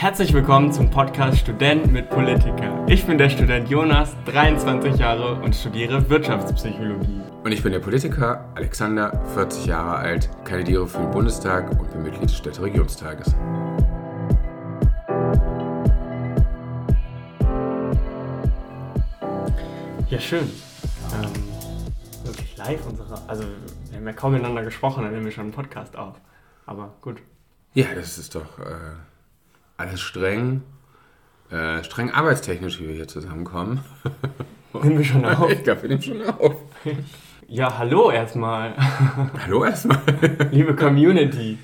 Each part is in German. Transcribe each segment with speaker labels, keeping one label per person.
Speaker 1: Herzlich willkommen zum Podcast Student mit Politiker. Ich bin der Student Jonas, 23 Jahre und studiere Wirtschaftspsychologie.
Speaker 2: Und ich bin der Politiker Alexander, 40 Jahre alt, kandidiere für den Bundestag und bin Mitglied des Städteregionstages.
Speaker 1: Ja, schön. Ähm, wirklich live unsere. Also, wir haben ja kaum miteinander gesprochen, dann nehmen wir schon einen Podcast auf. Aber gut.
Speaker 2: Ja, das ist doch äh, alles streng, äh, streng arbeitstechnisch, wie wir hier zusammenkommen.
Speaker 1: Nehmen wir schon auf?
Speaker 2: Ich glaube, wir nehmen schon auf.
Speaker 1: Ja, hallo erstmal.
Speaker 2: Hallo erstmal.
Speaker 1: Liebe Community.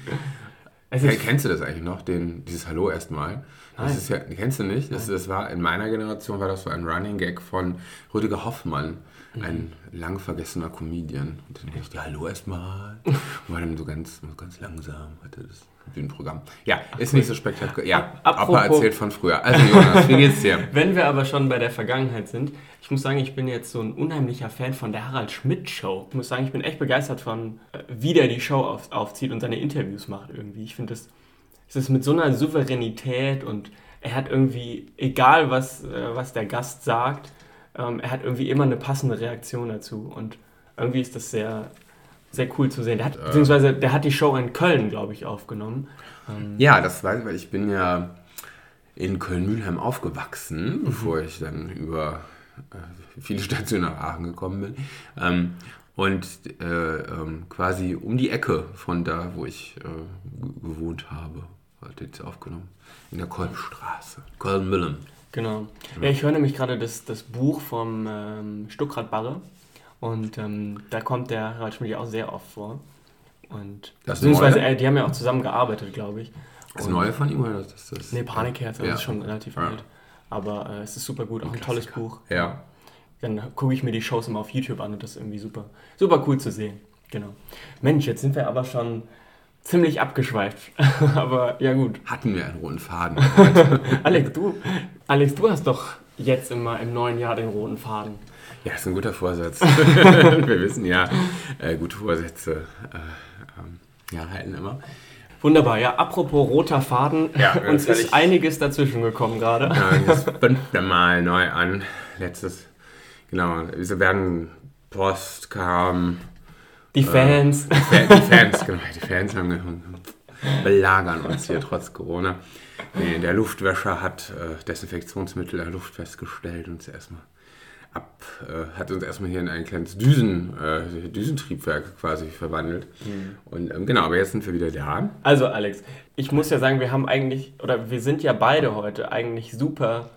Speaker 1: Ist,
Speaker 2: kennst du das eigentlich noch, den, dieses Hallo erstmal? Das
Speaker 1: Nein.
Speaker 2: ist ja, kennst du nicht? Das, das war in meiner Generation war das so ein Running Gag von Rüdiger Hoffmann, ein lang vergessener Comedian. Und dann dachte ich, ja, hallo erstmal. Und war dann so ganz, ganz langsam, hatte das Bühnenprogramm. Ja, ist nicht so spektakulär. Ja,
Speaker 1: Apropos-
Speaker 2: Opa erzählt von früher. Also Jonas, wie geht's dir?
Speaker 1: wenn wir aber schon bei der Vergangenheit sind, ich muss sagen, ich bin jetzt so ein unheimlicher Fan von der Harald Schmidt Show. Ich muss sagen, ich bin echt begeistert von, äh, wie der die Show auf, aufzieht und seine Interviews macht irgendwie. Ich finde das, es ist mit so einer Souveränität und er hat irgendwie, egal was, äh, was der Gast sagt, ähm, er hat irgendwie immer eine passende Reaktion dazu und irgendwie ist das sehr, sehr cool zu sehen. Der hat, beziehungsweise der hat die Show in Köln, glaube ich, aufgenommen. Ähm,
Speaker 2: Ja, das weiß ich, weil ich bin ja in Köln-Mühlheim aufgewachsen, bevor ich dann über äh, viele Stationen nach Aachen gekommen bin. Ähm, und äh, ähm, quasi um die Ecke von da, wo ich äh, gewohnt habe, hat jetzt aufgenommen. In der Kolbstraße. Köln-Müllheim.
Speaker 1: Genau. Ja, ich höre nämlich gerade das, das Buch vom ähm, Stuckrad Barre und ähm, da kommt der Harald Schmidt ja auch sehr oft vor. Und
Speaker 2: Das
Speaker 1: beziehungsweise äh, die haben ja auch zusammen gearbeitet, glaube ich.
Speaker 2: Das
Speaker 1: Und-
Speaker 2: Neue von ihm oder ist das?
Speaker 1: Nee, Panikherz, das
Speaker 2: Ja.
Speaker 1: ist schon relativ
Speaker 2: Ja.
Speaker 1: alt. Aber äh, es ist super gut, auch ein tolles
Speaker 2: Klassiker.
Speaker 1: Buch.
Speaker 2: Ja.
Speaker 1: Dann gucke ich mir die Shows immer auf YouTube an und das ist irgendwie super, super cool zu sehen. Genau. Mensch, jetzt sind wir aber schon ziemlich abgeschweift. aber ja gut.
Speaker 2: Hatten wir einen roten Faden.
Speaker 1: Alex, du, Alex, du hast doch jetzt immer im neuen Jahr den roten Faden.
Speaker 2: Ja, ist ein guter Vorsatz. wir wissen ja, äh, gute Vorsätze äh, ähm, ja, halten immer.
Speaker 1: Wunderbar, ja, apropos roter Faden,
Speaker 2: Ja,
Speaker 1: uns ist einiges dazwischen gekommen gerade.
Speaker 2: Ja, das fünfte Mal neu an. Letztes, genau, wir werden Post kam.
Speaker 1: Die Fans.
Speaker 2: Die Fa- die Fans, genau, die Fans haben ge- belagern uns hier trotz Corona. Nee, der Luftwäscher hat äh, Desinfektionsmittel in der Luft festgestellt und uns erstmal ab, äh, hat uns erstmal hier in ein kleines Düsen, äh, Düsentriebwerk quasi verwandelt. Und ähm, genau, aber jetzt sind wir wieder da.
Speaker 1: Also Alex, ich muss ja sagen, wir haben eigentlich, oder wir sind ja beide heute eigentlich super,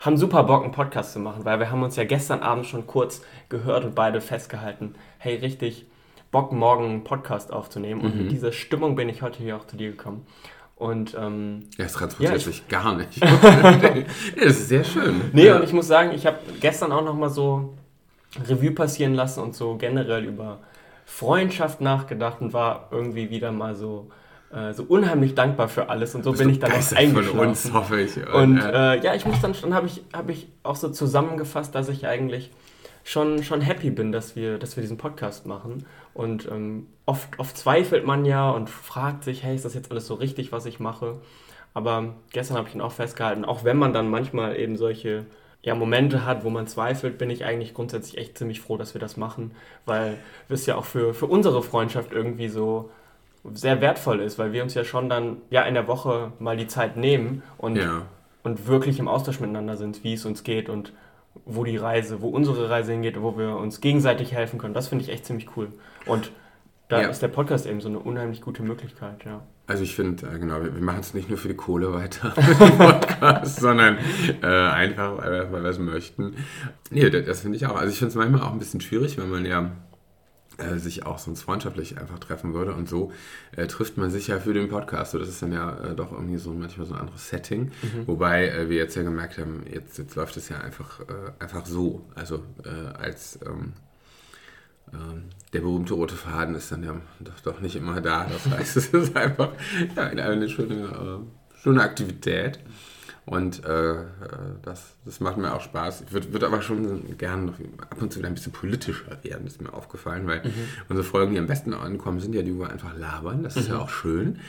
Speaker 1: haben super Bock, einen Podcast zu machen, weil wir haben uns ja gestern Abend schon kurz gehört und beide festgehalten, hey, richtig Bock, morgen einen Podcast aufzunehmen. Und
Speaker 2: Mhm.
Speaker 1: mit dieser Stimmung bin ich heute hier auch zu dir gekommen. Und ähm,
Speaker 2: Ja, es transportiert
Speaker 1: Ja, ich-
Speaker 2: sich gar nicht. das ist sehr schön.
Speaker 1: Nee,
Speaker 2: ja.
Speaker 1: und ich muss sagen, ich habe gestern auch nochmal so Revue passieren lassen und so generell über Freundschaft nachgedacht und war irgendwie wieder mal so, äh, so unheimlich dankbar für alles und so bin ich dann auch
Speaker 2: begeistert von
Speaker 1: eingeschlafen.
Speaker 2: uns, hoffe ich.
Speaker 1: Und
Speaker 2: äh,
Speaker 1: äh, ja, ich muss dann, dann habe ich, hab ich auch so zusammengefasst, dass ich eigentlich schon, schon happy bin, dass wir, dass wir diesen Podcast machen. Und ähm, oft, oft zweifelt man ja und fragt sich, hey, ist das jetzt alles so richtig, was ich mache? Aber gestern habe ich ihn auch festgehalten, auch wenn man dann manchmal eben solche ja, Momente hat, wo man zweifelt, bin ich eigentlich grundsätzlich echt ziemlich froh, dass wir das machen, weil es ja auch für, für unsere Freundschaft irgendwie so sehr wertvoll ist, weil wir uns ja schon dann ja in der Woche mal die Zeit nehmen und
Speaker 2: ja.
Speaker 1: und wirklich im Austausch miteinander sind, wie es uns geht und wo die Reise, wo unsere Reise hingeht, wo wir uns gegenseitig helfen können. Das finde ich echt ziemlich cool. Und da
Speaker 2: Ja.
Speaker 1: ist der Podcast eben so eine unheimlich gute Möglichkeit, ja.
Speaker 2: Also ich finde, äh, genau, wir, wir machen es nicht nur für die Kohle weiter, Podcast, sondern äh, einfach, weil wir, weil wir es möchten. Nee, das, das finde ich auch. Also ich finde es manchmal auch ein bisschen schwierig, wenn man ja äh, sich auch sonst freundschaftlich einfach treffen würde und so äh, trifft man sich ja für den Podcast. So, das ist dann ja äh, doch irgendwie so manchmal so ein anderes Setting. Wobei äh, wir jetzt ja gemerkt haben, jetzt, jetzt läuft es ja einfach, äh, einfach so. Also als ähm, ähm, der berühmte rote Faden ist dann ja doch, doch nicht immer da. Das heißt, es ist einfach ja, eine schöne, schöne Aktivität. Und äh, das, das macht mir auch Spaß. Ich würde würd aber schon gerne noch ab und zu wieder ein bisschen politischer werden, ist mir aufgefallen, weil mhm. unsere Folgen, die am besten ankommen, sind ja die, wo wir einfach labern. Das ist mhm. ja auch schön.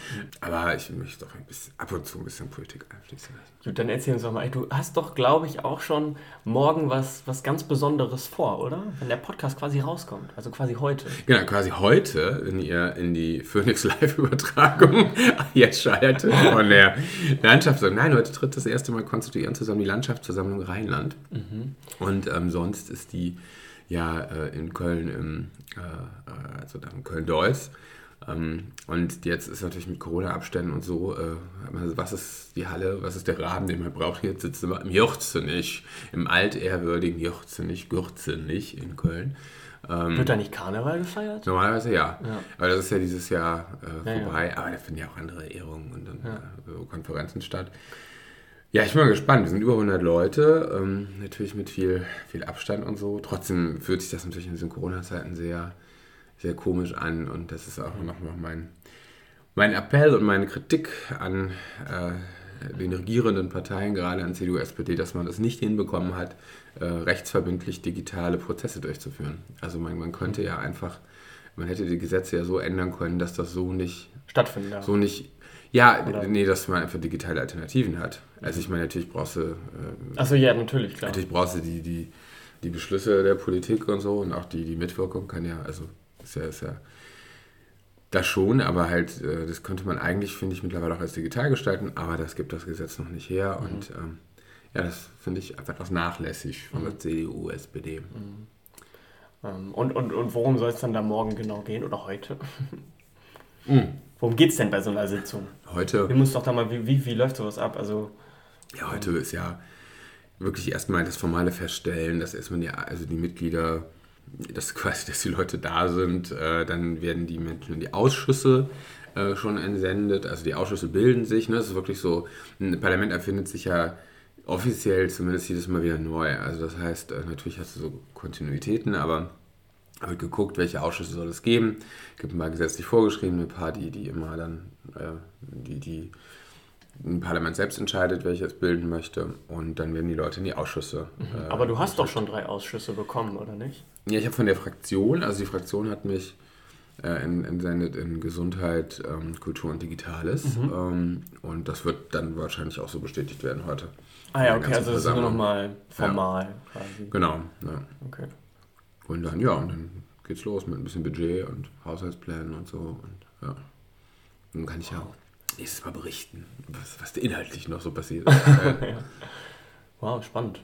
Speaker 2: Aber ich möchte doch ein bisschen, ab und zu ein bisschen Politik einfließen lassen.
Speaker 1: Gut, dann erzähl uns doch mal. Du hast doch, glaube ich, auch schon morgen was, was ganz Besonderes vor, oder? Wenn der Podcast quasi rauskommt. Also quasi heute.
Speaker 2: Genau, quasi heute, wenn ihr in die Phoenix Live-Übertragung jetzt schaltet von der Landschaftssammlung. Nein, heute tritt das erste Mal konstituierend zusammen die Landschaftsversammlung Rheinland. Mhm. Und ähm, sonst ist die ja äh, in Köln, im, äh, äh also dann Köln-Deutz. Ähm, und jetzt ist natürlich mit Corona-Abständen und so, äh, was ist die Halle, was ist der Rahmen, den man braucht? Jetzt sitzen wir im Jürzenich, im altehrwürdigen Jürzenich, Gürzenich in Köln.
Speaker 1: Ähm, Wird da nicht Karneval gefeiert?
Speaker 2: Normalerweise ja. ja. Aber das ist ja dieses Jahr äh, vorbei. Ja, ja. Aber da finden ja auch andere Ehrungen und dann, äh, Konferenzen statt. Ja, ich bin mal gespannt. Wir sind über 100 Leute, ähm, natürlich mit viel, viel Abstand und so. Trotzdem fühlt sich das natürlich in diesen Corona-Zeiten sehr, sehr komisch an und das ist auch nochmal mein, mein Appell und meine Kritik an äh, den regierenden Parteien, gerade an CDU, SPD, dass man das nicht hinbekommen hat, äh, rechtsverbindlich digitale Prozesse durchzuführen. Also man, man könnte ja einfach, man hätte die Gesetze ja so ändern können, dass das so nicht
Speaker 1: stattfindet.
Speaker 2: So nicht ja, Oder? nee, dass man einfach digitale Alternativen hat. Also ich meine, natürlich brauchst du... Äh,
Speaker 1: Achso, ja, natürlich, klar.
Speaker 2: Natürlich brauchst du die, die, die Beschlüsse der Politik und so und auch die, die Mitwirkung kann ja, also ist ja, ist ja das schon, aber halt, äh, das könnte man eigentlich, finde ich, mittlerweile auch als digital gestalten, aber das gibt das Gesetz noch nicht her mhm. und ähm, ja, das finde ich etwas nachlässig von mhm. der CDU, SPD. Mhm.
Speaker 1: Ähm, und, und, und worum soll es dann da morgen genau gehen oder heute? Worum geht es denn bei so einer Sitzung?
Speaker 2: Heute.
Speaker 1: Wir müssen doch da mal, wie, wie, wie läuft sowas ab? Also,
Speaker 2: ja, heute ist ja wirklich erstmal das formale Feststellen, dass erstmal die, also die Mitglieder, dass quasi, dass die Leute da sind, äh, dann werden die Menschen in die Ausschüsse äh, schon entsendet. Also die Ausschüsse bilden sich. Ne? Das ist wirklich so, ein Parlament erfindet sich ja offiziell zumindest jedes Mal wieder neu. Also das heißt, äh, natürlich hast du so Kontinuitäten, aber wird geguckt, welche Ausschüsse soll es geben. Es gibt ein paar gesetzlich vorgeschriebene, ein paar, die, die immer dann, äh, die, die ein Parlament selbst entscheidet, welches bilden möchte. Und dann werden die Leute in die Ausschüsse.
Speaker 1: Mhm. Äh, Aber du hast doch schon drei Ausschüsse bekommen, oder nicht?
Speaker 2: Ja, ich habe von der Fraktion, also die Fraktion hat mich äh, entsendet in Gesundheit, ähm, Kultur und Digitales. Mhm. Ähm, und das wird dann wahrscheinlich auch so bestätigt werden heute.
Speaker 1: Ah ja, okay, also das ist nur nochmal formal ja. quasi.
Speaker 2: Genau, ja. Okay. Und dann, ja, und dann geht's los mit ein bisschen Budget und Haushaltsplänen und so. Und ja. Und dann kann ich wow. ja nächstes Mal berichten, was, was inhaltlich noch so passiert ist.
Speaker 1: Wow, spannend.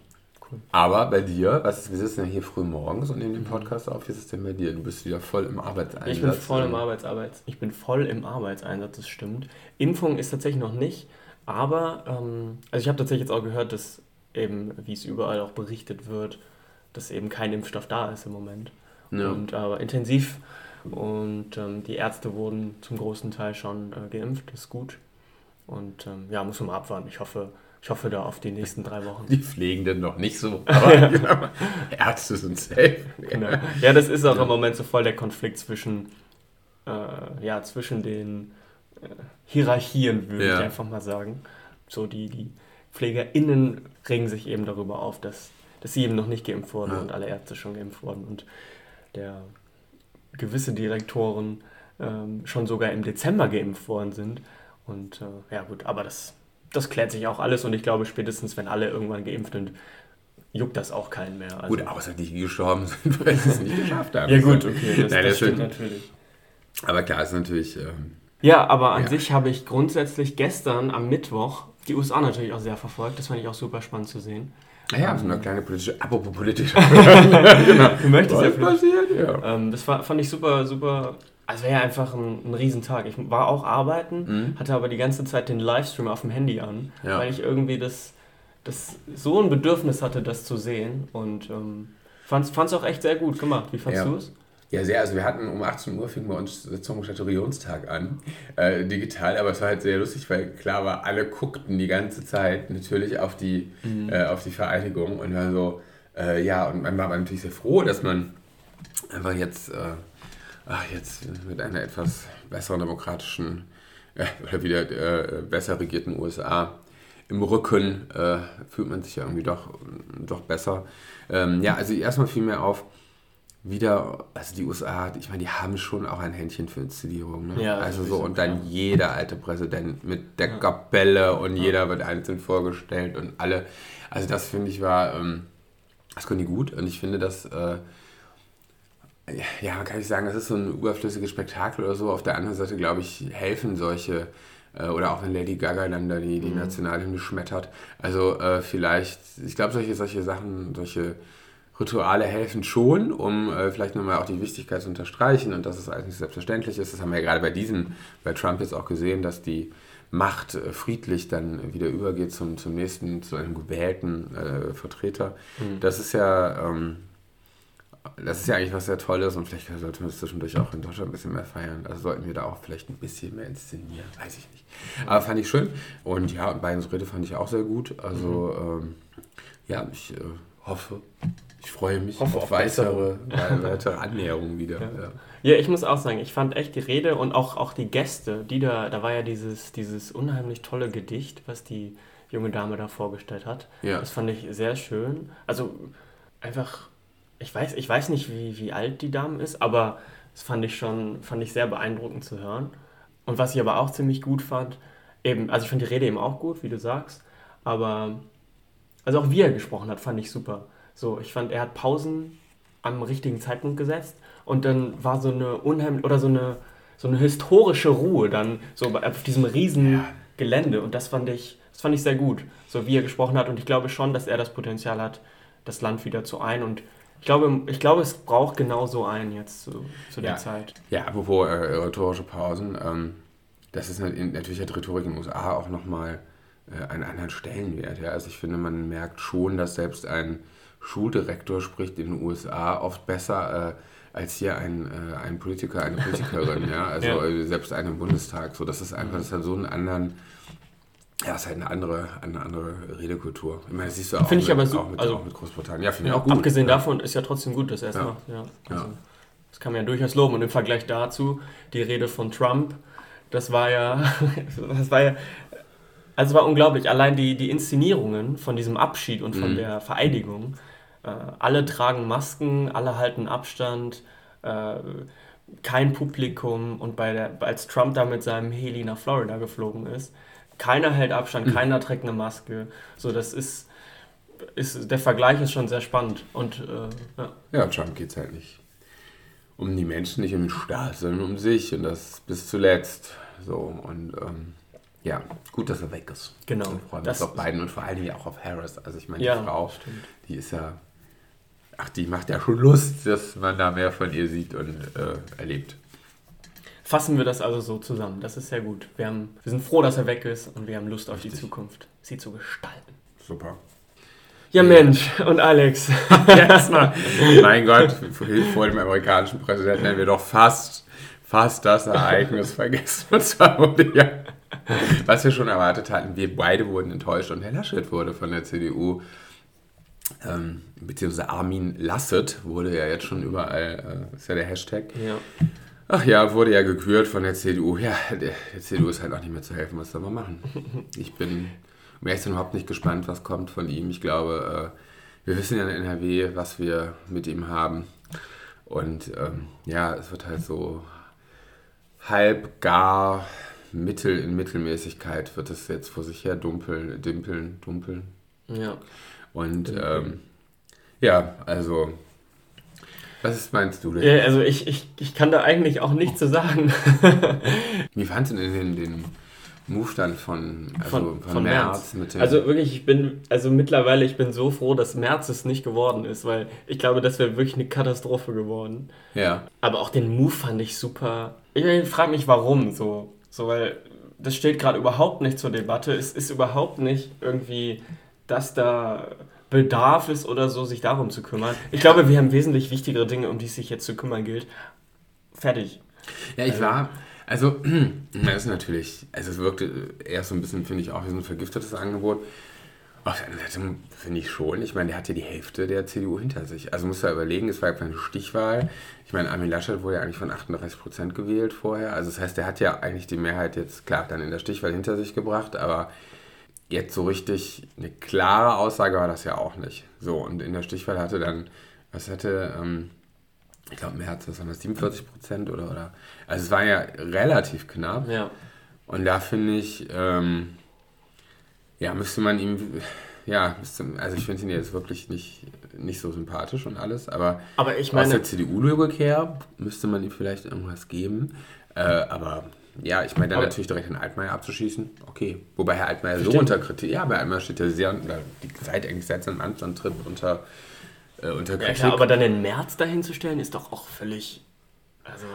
Speaker 2: Cool. Aber bei dir, was ist, wir sitzen ja hier früh morgens und nehmen den Podcast auf, wie ist es denn bei dir? Du bist wieder voll im Arbeitseinsatz.
Speaker 1: Ich bin voll im Arbeitseinsatz. Ich bin voll im Arbeitseinsatz, das stimmt. Impfung ist tatsächlich noch nicht, aber ähm, also ich habe tatsächlich jetzt auch gehört, dass eben, wie es überall auch berichtet wird, dass eben kein Impfstoff da ist im Moment. Ja. Und aber intensiv und ähm, die Ärzte wurden zum großen Teil schon äh, geimpft, das ist gut. Und ähm, ja, muss man mal abwarten. Ich hoffe, ich hoffe da auf die nächsten drei Wochen.
Speaker 2: Die Pflegenden noch nicht so, aber Ärzte sind safe.
Speaker 1: Genau. Ja, das ist auch ja. im Moment so voll der Konflikt zwischen, äh, ja, zwischen den äh, Hierarchien, würde ja. ich einfach mal sagen. So die, die PflegerInnen regen sich eben darüber auf, dass dass sie eben noch nicht geimpft wurden ja. und alle Ärzte schon geimpft wurden und der gewisse Direktoren ähm, schon sogar im Dezember geimpft worden sind. Und äh, ja gut, aber das, das klärt sich auch alles und ich glaube spätestens, wenn alle irgendwann geimpft sind, juckt das auch keinen mehr.
Speaker 2: Also, gut, außer die gestorben sind, weil sie es nicht geschafft haben.
Speaker 1: ja gut, okay, das, Nein, das stimmt natürlich.
Speaker 2: Aber klar, ist natürlich... Ähm,
Speaker 1: ja, aber an ja. sich habe ich grundsätzlich gestern am Mittwoch die USA natürlich auch sehr verfolgt. Das fand ich auch super spannend zu sehen.
Speaker 2: Ja, so eine kleine politische, apropos politisch.
Speaker 1: genau. Du möchtest ja passiert? Ja. Ähm, das war, fand ich super, super. Also wäre ja einfach ein, ein Riesentag. Ich war auch arbeiten, mhm. hatte aber die ganze Zeit den Livestream auf dem Handy an, ja. weil ich irgendwie das, das so ein Bedürfnis hatte, das zu sehen. Und ähm, fand es auch echt sehr gut gemacht. Wie fandest ja. du es?
Speaker 2: Ja, sehr. Also wir hatten um 18 Uhr fing bei uns Sitzung Staturionstag an, äh, digital, aber es war halt sehr lustig, weil klar war, alle guckten die ganze Zeit natürlich auf die, mhm. äh, auf die Vereinigung und war so, äh, ja, und man war natürlich sehr froh, dass man einfach jetzt, äh, ach, jetzt mit einer etwas besseren demokratischen äh, oder wieder äh, besser regierten USA im Rücken fühlt man sich ja irgendwie doch, doch besser. Ähm, ja, also erstmal fiel mir auf, wieder, also die USA, ich meine, die haben schon auch ein Händchen für Inszenierung. Ne? Ja, also so, und dann jeder alte Präsident mit der ja. Kapelle und ja. jeder wird einzeln vorgestellt und alle. Also das finde ich war, ähm, das können die gut und ich finde das, äh, ja, kann ich sagen, das ist so ein überflüssiges Spektakel oder so. Auf der anderen Seite, glaube ich, helfen solche, äh, oder auch wenn Lady Gaga dann da die, die mhm. Nationalhymne schmettert. Also äh, vielleicht, ich glaube, solche, solche Sachen, solche Rituale helfen schon, um äh, vielleicht nochmal auch die Wichtigkeit zu unterstreichen und dass es eigentlich selbstverständlich ist. Das haben wir ja gerade bei diesem, bei Trump jetzt auch gesehen, dass die Macht äh, friedlich dann wieder übergeht zum, zum nächsten, zu einem gewählten äh, Vertreter. Mhm. Das ist ja, ähm, das ist ja eigentlich was sehr Tolles und vielleicht sollten wir es zwischendurch auch in Deutschland ein bisschen mehr feiern. Also sollten wir da auch vielleicht ein bisschen mehr inszenieren, weiß ich nicht. Aber fand ich schön. Und ja, und Bidens Rede fand ich auch sehr gut. Also mhm. ähm, ja, ich äh, hoffe, ich freue mich
Speaker 1: hoffe auf, auf weitere,
Speaker 2: weitere Annäherungen wieder. Ja.
Speaker 1: Ja. ja. ich muss auch sagen, ich fand echt die Rede und auch, auch die Gäste, die da, da war ja dieses, dieses unheimlich tolle Gedicht, was die junge Dame da vorgestellt hat. Ja. Das fand ich sehr schön. Also einfach, ich weiß, ich weiß nicht, wie, wie alt die Dame ist, aber das fand ich schon, fand ich sehr beeindruckend zu hören. Und was ich aber auch ziemlich gut fand, eben, also ich fand die Rede eben auch gut, wie du sagst, aber also auch wie er gesprochen hat, fand ich super. So, ich fand, er hat Pausen am richtigen Zeitpunkt gesetzt und dann war so eine unheimlich oder so eine so eine historische Ruhe dann so auf diesem riesen ja. Gelände und das fand ich das fand ich sehr gut, so wie er gesprochen hat und ich glaube schon, dass er das Potenzial hat, das Land wieder zu ein und ich glaube, ich glaube, es braucht genau so einen jetzt zu, zu der
Speaker 2: ja.
Speaker 1: Zeit.
Speaker 2: Ja, apropos äh, rhetorische Pausen, ähm, das ist natürlich hat Rhetorik in den USA auch nochmal äh, einen anderen Stellenwert. Ja? Also ich finde, man merkt schon, dass selbst ein Schuldirektor spricht in den USA oft besser äh, als hier ein, äh, ein Politiker, eine Politikerin. ja? Also ja. Äh, selbst eine im Bundestag. So, das ist einfach, das hat so einen anderen ja, ist halt eine andere, eine andere Redekultur.
Speaker 1: Ich meine, das siehst du auch,
Speaker 2: mit,
Speaker 1: ich aber so,
Speaker 2: auch, mit,
Speaker 1: also,
Speaker 2: auch mit Großbritannien. Ja,
Speaker 1: finde ich auch gut. Abgesehen ja. davon ist ja trotzdem gut, dass er es ja. macht. Ja. Also, ja. Das kann man ja durchaus loben. Und im Vergleich dazu, die Rede von Trump, das war ja, das war ja also war unglaublich. Allein die, die Inszenierungen von diesem Abschied und von mhm. der Vereidigung. Äh, alle tragen Masken, alle halten Abstand, äh, kein Publikum. Und bei der, als Trump da mit seinem Heli nach Florida geflogen ist, keiner hält Abstand, mhm. keiner trägt eine Maske. So, das ist, ist der Vergleich ist schon sehr spannend. Und, äh,
Speaker 2: ja. ja, Trump geht es halt nicht um die Menschen, nicht um den Staat, sondern um sich. Und das bis zuletzt. So, und ähm, ja, gut, dass er weg ist.
Speaker 1: Genau.
Speaker 2: Und freuen uns auf beiden und vor allen Dingen auch auf Harris. Also ich meine, die
Speaker 1: ja,
Speaker 2: Frau, stimmt. die ist ja, ach, die macht ja schon Lust, dass man da mehr von ihr sieht und äh, erlebt.
Speaker 1: Fassen wir das also so zusammen. Das ist sehr gut. Wir, haben, wir sind froh, dass er weg ist und wir haben Lust auf die Zukunft, sie zu gestalten.
Speaker 2: Super.
Speaker 1: Ja, Mensch, und Alex.
Speaker 2: Erstmal, mein Gott, vor dem amerikanischen Präsidenten haben wir doch fast, fast das Ereignis vergessen. Und zwar wurde ja Was wir schon erwartet hatten, wir beide wurden enttäuscht und Herr Laschet wurde von der CDU, ähm, beziehungsweise Armin Lasset wurde ja jetzt schon überall, äh, ist ja der Hashtag.
Speaker 1: Ja.
Speaker 2: Ach ja, wurde ja gekürt von der CDU. Ja, der, der CDU ist halt auch nicht mehr zu helfen. Was soll man machen? Ich bin, um ehrlich überhaupt nicht gespannt, was kommt von ihm. Ich glaube, äh, wir wissen ja in NRW, was wir mit ihm haben. Und ähm, ja, es wird halt so halb gar Mittel in Mittelmäßigkeit wird es jetzt vor sich her dumpeln, dimpeln, dumpeln.
Speaker 1: Ja.
Speaker 2: Und ähm, ja, also, was meinst du denn?
Speaker 1: Ja, also ich, ich, ich kann da eigentlich auch nichts zu sagen.
Speaker 2: Wie fandest du denn den, den Move dann von, also von, von,
Speaker 1: von März? März also wirklich, ich bin, also mittlerweile, ich bin so froh, dass März es nicht geworden ist, weil ich glaube, das wäre wirklich eine Katastrophe geworden.
Speaker 2: Ja.
Speaker 1: Aber auch den Move fand ich super. Ich frage mich, warum so. So, weil das steht gerade überhaupt nicht zur Debatte. Es ist überhaupt nicht irgendwie, dass da Bedarf ist oder so, sich darum zu kümmern. Ich glaube, wir haben wesentlich wichtigere Dinge, um die es sich jetzt zu kümmern gilt. Fertig.
Speaker 2: Ja, ich also, war, also, das ist natürlich, also es wirkte eher so ein bisschen, finde ich, auch wie so ein vergiftetes Angebot. Auf der anderen Seite finde ich schon. Ich meine, der hat ja die Hälfte der CDU hinter sich. Also muss er überlegen, es war ja eine Stichwahl. Ich meine, Armin Laschet wurde ja eigentlich von 38 Prozent gewählt vorher. Also das heißt, der hat ja eigentlich die Mehrheit jetzt, klar, dann in der Stichwahl hinter sich gebracht. Aber jetzt so richtig eine klare Aussage war das ja auch nicht. So, und in der Stichwahl hatte dann, was hatte, ähm, ich glaube, März, was waren das, 47 Prozent oder, oder? Also es war ja relativ knapp.
Speaker 1: Ja.
Speaker 2: Und da finde ich, ähm, ja, müsste man ihm, ja, also ich finde ihn jetzt wirklich nicht, nicht so sympathisch und alles, aber,
Speaker 1: Aber ich
Speaker 2: aus
Speaker 1: meine,
Speaker 2: der CDU-Logik her müsste man ihm vielleicht irgendwas geben. Äh, aber ja, ich meine, dann
Speaker 1: Aber-
Speaker 2: natürlich direkt Herrn Altmaier abzuschießen, okay. Wobei Herr Altmaier so unter Kritik, ja, bei Altmaier steht er sehr, die seit eigentlich seit seinem Amtsantritt unter, äh, unter
Speaker 1: ja,
Speaker 2: Kritik.
Speaker 1: klar, aber dann den März dahin zu stellen, ist doch auch völlig. Also,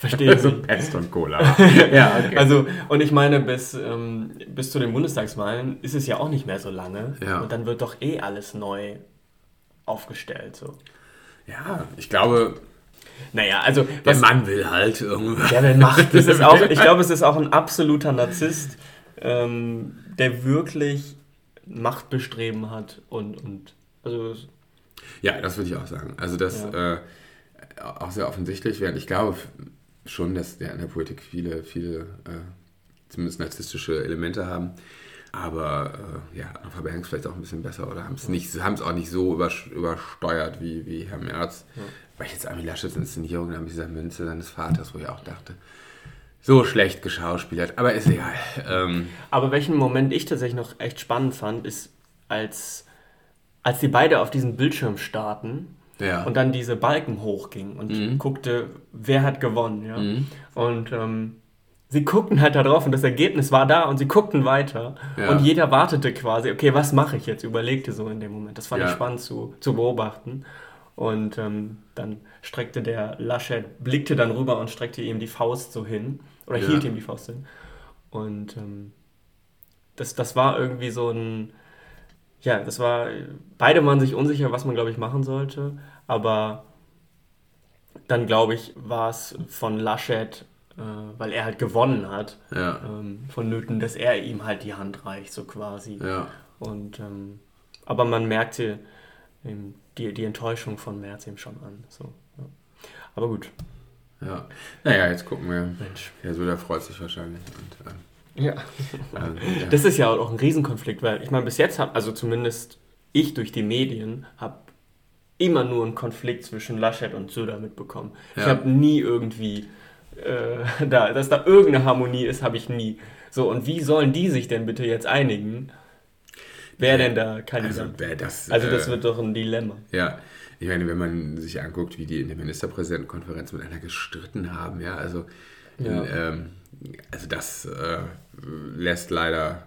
Speaker 1: verstehe ich
Speaker 2: so
Speaker 1: nicht.
Speaker 2: Pest und Cola. ja, okay.
Speaker 1: Also, und ich meine, bis, ähm, bis zu den Bundestagswahlen ist es ja auch nicht mehr so lange.
Speaker 2: Ja.
Speaker 1: Und dann wird doch eh alles neu aufgestellt. So.
Speaker 2: ja, ich glaube,
Speaker 1: Naja, also,
Speaker 2: der
Speaker 1: was
Speaker 2: Mann will halt irgendwas.
Speaker 1: der will Macht, das ist auch, ich glaube, es ist auch ein absoluter Narzisst, ähm, der wirklich Machtbestreben hat und, und also,
Speaker 2: Ja, das würde ich auch sagen. Also das äh, auch sehr offensichtlich während Ich glaube schon, dass der in der Politik viele, viele äh, zumindest narzisstische Elemente haben. Aber äh, ja, Annalena Banks vielleicht auch ein bisschen besser oder haben es nicht, haben es auch nicht so übersteuert wie, wie Herr Merz. Weil ich jetzt Armin Laschets Inszenierung mit dieser Münze seines Vaters, wo ich auch dachte, so schlecht geschauspielert. Aber ist egal. Ähm,
Speaker 1: Aber welchen Moment ich tatsächlich noch echt spannend fand, ist, als, als die beide auf diesen Bildschirm starten
Speaker 2: ja.
Speaker 1: und dann diese Balken hochgingen und
Speaker 2: Mhm.
Speaker 1: guckte, wer hat gewonnen. Ja? Und ähm, sie guckten halt da drauf und das Ergebnis war da und sie guckten weiter.
Speaker 2: Ja.
Speaker 1: Und jeder wartete quasi, okay, was mache ich jetzt? Überlegte so in dem Moment. Das fand ich spannend zu, zu beobachten. Und ähm, dann streckte der Laschet, blickte dann rüber und streckte ihm die Faust so hin. Oder hielt ihm die Faust hin. Und ähm, das, das war irgendwie so ein. Ja, das war. Beide waren sich unsicher, was man, glaube ich, machen sollte. Aber dann, glaube ich, war es von Laschet, äh, weil er halt gewonnen hat,
Speaker 2: ja.
Speaker 1: ähm, vonnöten, dass er ihm halt die Hand reicht, so quasi.
Speaker 2: Ja.
Speaker 1: Und, ähm, aber man merkte ähm, die, die Enttäuschung von Merz ihm schon an. So, ja. Aber gut,
Speaker 2: Ja. Naja, jetzt gucken wir.
Speaker 1: Mensch.
Speaker 2: Ja, so, der freut sich wahrscheinlich. Und, ähm,
Speaker 1: Ja.
Speaker 2: ähm, ja.
Speaker 1: Das ist ja auch ein Riesenkonflikt, weil ich meine, bis jetzt habe, also zumindest ich durch die Medien, habe immer nur einen Konflikt zwischen Laschet und Söder mitbekommen. Ich
Speaker 2: Ja.
Speaker 1: habe nie irgendwie, äh, da, dass da irgendeine Harmonie ist, habe ich nie. So, und wie sollen die sich denn bitte jetzt einigen? Wer denn da Kandidat?
Speaker 2: Also, das,
Speaker 1: Also das
Speaker 2: äh,
Speaker 1: wird doch ein Dilemma.
Speaker 2: Ja, ich meine, wenn man sich anguckt, wie die in der Ministerpräsidentenkonferenz miteinander gestritten haben, ja, also,
Speaker 1: Ja.
Speaker 2: Ähm, also das äh, lässt leider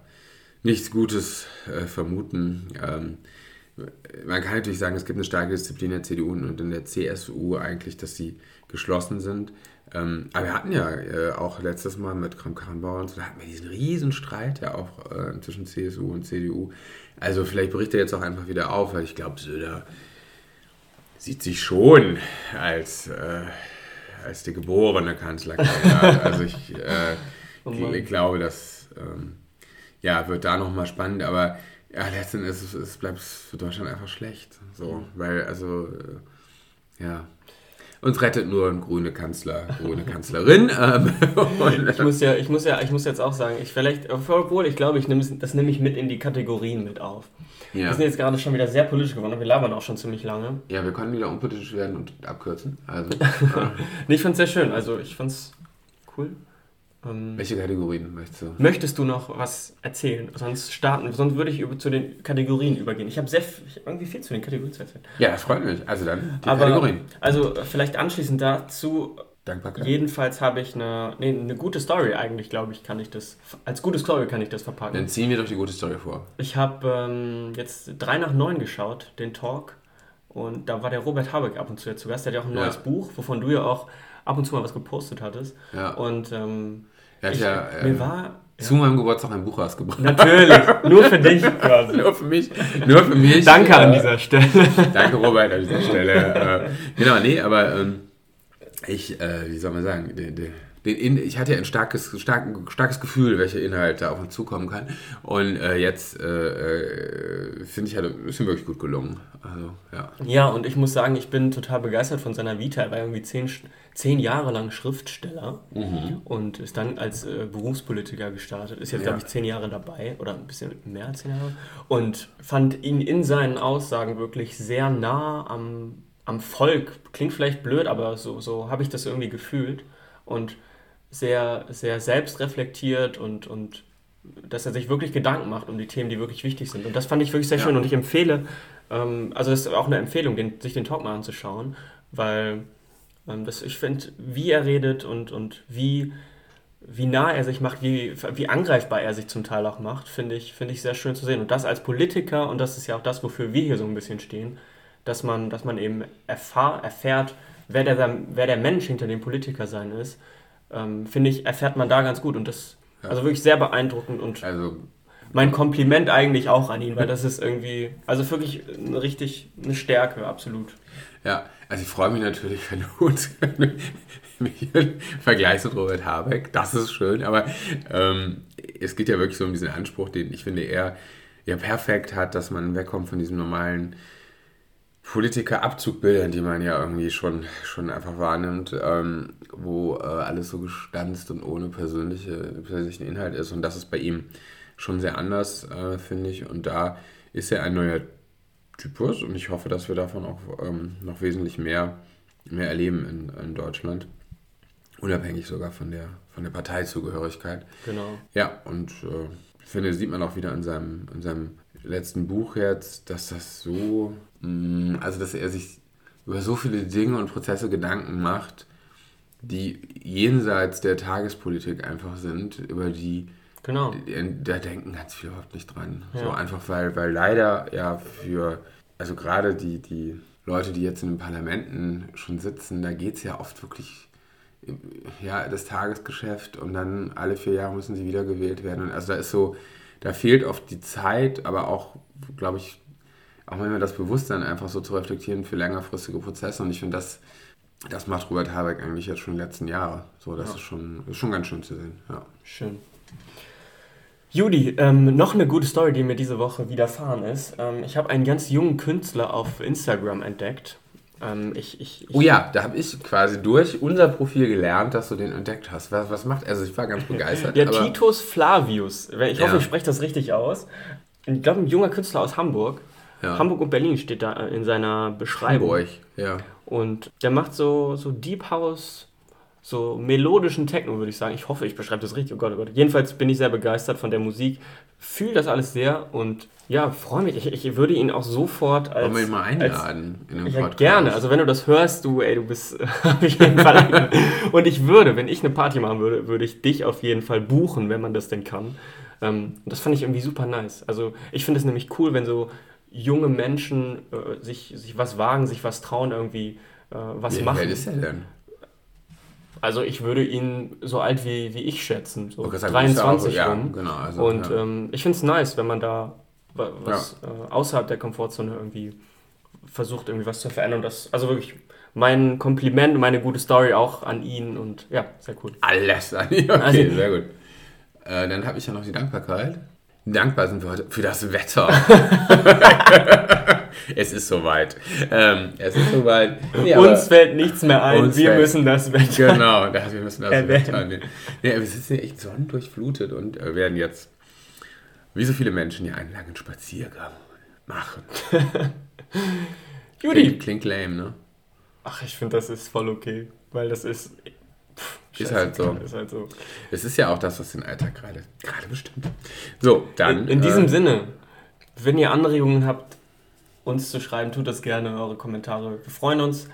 Speaker 2: nichts Gutes äh, vermuten. Ähm, man kann natürlich sagen, es gibt eine starke Disziplin der CDU und in der CSU eigentlich, dass sie geschlossen sind. Ähm, aber wir hatten ja äh, auch letztes Mal mit Kram-Karrenbauer und so, da hatten wir diesen riesen Streit ja auch äh, zwischen CSU und CDU. Also vielleicht bricht er jetzt auch einfach wieder auf, weil ich glaube, Söder sieht sich schon als, äh, als der geborene Kanzlerkandidat. also ich, äh,
Speaker 1: Oh
Speaker 2: glaube, das ähm, ja, wird da nochmal spannend, aber ja, letztendlich ist es, es bleibt für Deutschland einfach schlecht. So, weil, also, äh, ja. Uns rettet nur ein grüne Kanzler, grüne Kanzlerin. Ähm,
Speaker 1: Ich muss ja, ich muss ja, ich muss jetzt auch sagen, ich vielleicht, obwohl ich glaube, ich nehme es- das nehme ich mit in die Kategorien mit auf. Wir
Speaker 2: ja.
Speaker 1: sind jetzt gerade schon wieder sehr politisch geworden und wir labern auch schon ziemlich lange.
Speaker 2: ja, wir konnten wieder unpolitisch werden und abkürzen. Also,
Speaker 1: Nee, ich fand's sehr schön, also ich fand's cool. Ähm,
Speaker 2: welche Kategorien möchtest du?
Speaker 1: möchtest du noch was erzählen? Sonst starten, sonst würde ich über, zu den Kategorien übergehen. Ich habe sehr, ich hab irgendwie viel zu den Kategorien zu erzählen.
Speaker 2: Ja, das freut mich. Also dann die
Speaker 1: Aber,
Speaker 2: Kategorien.
Speaker 1: also vielleicht anschließend dazu,
Speaker 2: Dankbarkeit.
Speaker 1: jedenfalls habe ich eine, nee, eine gute Story eigentlich, glaube ich, kann ich das, als gute Story kann ich das verpacken.
Speaker 2: Dann ziehen wir doch die gute Story vor.
Speaker 1: Ich habe ähm, jetzt 3 nach 9 geschaut, den Talk. Und da war der Robert Habeck ab und zu jetzt zu Gast. Der hat ja auch ein
Speaker 2: Ja.
Speaker 1: neues Buch, wovon du ja auch ab und zu mal was gepostet hattest.
Speaker 2: Ja.
Speaker 1: Und ähm,
Speaker 2: Er hat
Speaker 1: ich,
Speaker 2: ja äh,
Speaker 1: mir war.
Speaker 2: zu meinem Geburtstag ein Buch rausgebracht.
Speaker 1: Natürlich, nur für dich quasi.
Speaker 2: Nur für mich. Nur für mich.
Speaker 1: Danke an
Speaker 2: Äh,
Speaker 1: dieser Stelle.
Speaker 2: Danke, Robert, an dieser Stelle. äh, genau, nee, aber ähm, ich, äh, wie soll man sagen, der, der, den ich hatte ja ein starkes, stark, starkes Gefühl, welche Inhalte auf uns zukommen kann. Und äh, jetzt äh, äh, finde ich, halt, ist ihm wirklich gut gelungen. Also, ja.
Speaker 1: ja, und ich muss sagen, ich bin total begeistert von seiner Vita. Er war irgendwie zehn, zehn Jahre lang Schriftsteller mhm. und ist dann als äh, Berufspolitiker gestartet. Ist jetzt, ja. glaube ich, zehn Jahre dabei oder ein bisschen mehr als zehn Jahre. Und fand ihn in seinen Aussagen wirklich sehr nah am, am Volk. Klingt vielleicht blöd, aber so, so habe ich das irgendwie gefühlt. Und sehr, sehr selbstreflektiert und, und dass er sich wirklich Gedanken macht um die Themen, die wirklich wichtig sind. Und das fand ich wirklich sehr ja. schön. Und ich empfehle, ähm, also das ist auch eine Empfehlung, den, sich den Talk mal anzuschauen, weil ähm, das, ich finde, wie er redet und, und wie, wie nah er sich macht, wie, wie angreifbar er sich zum Teil auch macht, finde ich, find ich sehr schön zu sehen. Und das als Politiker, und das ist ja auch das, wofür wir hier so ein bisschen stehen, dass man, dass man eben erfahr, erfährt, wer der, wer der Mensch hinter dem Politiker sein ist ähm, finde ich, erfährt man da ganz gut. Und das, ja. also wirklich sehr beeindruckend und also, mein Kompliment eigentlich auch an ihn, weil das ist irgendwie, also wirklich eine richtig eine Stärke, absolut.
Speaker 2: Ja, also ich freue mich natürlich, wenn du uns vergleichst mit Robert Habeck, das ist schön, aber ähm, es geht ja wirklich so um diesen Anspruch, den ich finde, er ja perfekt hat, dass man wegkommt von diesem normalen Politiker-Abzugbildern, die man ja irgendwie schon, schon einfach wahrnimmt, ähm, wo äh, alles so gestanzt und ohne persönliche, persönlichen Inhalt ist. Und das ist bei ihm schon sehr anders, äh, finde ich. Und da ist er ein neuer Typus und ich hoffe, dass wir davon auch ähm, noch wesentlich mehr, mehr erleben in, in Deutschland. Unabhängig sogar von der, von der Parteizugehörigkeit.
Speaker 1: Genau.
Speaker 2: Ja, und äh, ich finde, sieht man auch wieder in seinem, in seinem letzten Buch jetzt, dass das so, also dass er sich über so viele Dinge und Prozesse Gedanken macht, die jenseits der Tagespolitik einfach sind, über die
Speaker 1: genau.
Speaker 2: da denken ganz viele überhaupt nicht dran. Ja. So einfach, weil, weil leider ja für, also gerade die, die Leute, die jetzt in den Parlamenten schon sitzen, da geht es ja oft wirklich ja, das Tagesgeschäft und dann alle vier Jahre müssen sie wiedergewählt werden. Und also da ist so, da fehlt oft die Zeit, aber auch, glaube ich, auch manchmal das Bewusstsein einfach so zu reflektieren für längerfristige Prozesse. Und ich finde, das, das macht Robert Habeck eigentlich jetzt schon in den letzten Jahren. So, das ja. ist, schon, ist schon ganz schön zu sehen. Ja.
Speaker 1: Schön. Judy, ähm, noch eine gute Story, die mir diese Woche widerfahren ist. Ähm, ich habe einen ganz jungen Künstler auf Instagram entdeckt. Ähm, ich, ich,
Speaker 2: ich, oh ja, da habe ich quasi durch unser Profil gelernt, dass du den entdeckt hast. Was, was macht Also ich war ganz begeistert.
Speaker 1: Der Titus Flavius. Ich hoffe, ja. ich spreche das richtig aus. Ich glaube, ein junger Künstler aus Hamburg. Ja. Hamburg und Berlin steht da in seiner Beschreibung.
Speaker 2: Hamburg, ja.
Speaker 1: Und der macht so, so Deep House, so melodischen Techno, würde ich sagen. Ich hoffe, ich beschreibe das richtig. Oh Gott, oh Gott. Jedenfalls bin ich sehr begeistert von der Musik, fühle das alles sehr und ja, freue mich. Ich, ich würde ihn auch sofort als.
Speaker 2: Wollen wir ihn mal einladen
Speaker 1: als, in einem ja, Podcast? gerne. Also, wenn du das hörst, du, ey, du bist auf jeden Fall. und ich würde, wenn ich eine Party machen würde, würde ich dich auf jeden Fall buchen, wenn man das denn kann. Ähm, das fand ich irgendwie super nice. Also, ich finde es nämlich cool, wenn so junge Menschen äh, sich, sich was wagen, sich was trauen, irgendwie äh, was
Speaker 2: wie,
Speaker 1: machen.
Speaker 2: Wer ist er denn?
Speaker 1: Also ich würde ihn so alt wie, wie ich schätzen, so okay, 23 auch, rum. Ja, genau, also, und ja. ähm, ich finde es nice, wenn man da was ja. äh, außerhalb der Komfortzone irgendwie versucht, irgendwie was zu verändern. Das, also wirklich mein Kompliment, meine gute Story auch an ihn und ja, sehr cool.
Speaker 2: Alles an ihn, okay, also, sehr gut. Äh, dann habe ich ja noch die Dankbarkeit. Dankbar sind wir heute für das Wetter. es ist soweit. Ähm, es ist soweit.
Speaker 1: Nee, uns fällt nichts mehr ein. Wir fällt, müssen das Wetter.
Speaker 2: Genau, wir müssen das erwähnen. Wetter. Nee, wir sind echt sonnendurchflutet und äh, werden jetzt, wie so viele Menschen, ja einen langen Spaziergang machen.
Speaker 1: Judy.
Speaker 2: Klingt, klingt lame, ne?
Speaker 1: Ach, ich finde, das ist voll okay. Weil das ist
Speaker 2: ist halt so. Ist halt so. Es ist ja auch das, was den Alltag gerade, gerade bestimmt. So, dann.
Speaker 1: In, in diesem äh, Sinne, wenn ihr Anregungen habt, uns zu schreiben, tut das gerne, eure Kommentare. Wir freuen uns.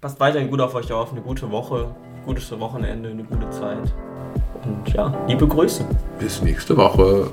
Speaker 1: Passt weiterhin gut auf euch auf. Eine gute Woche, gutes Wochenende, eine gute Zeit. Und ja, liebe Grüße.
Speaker 2: Bis nächste Woche.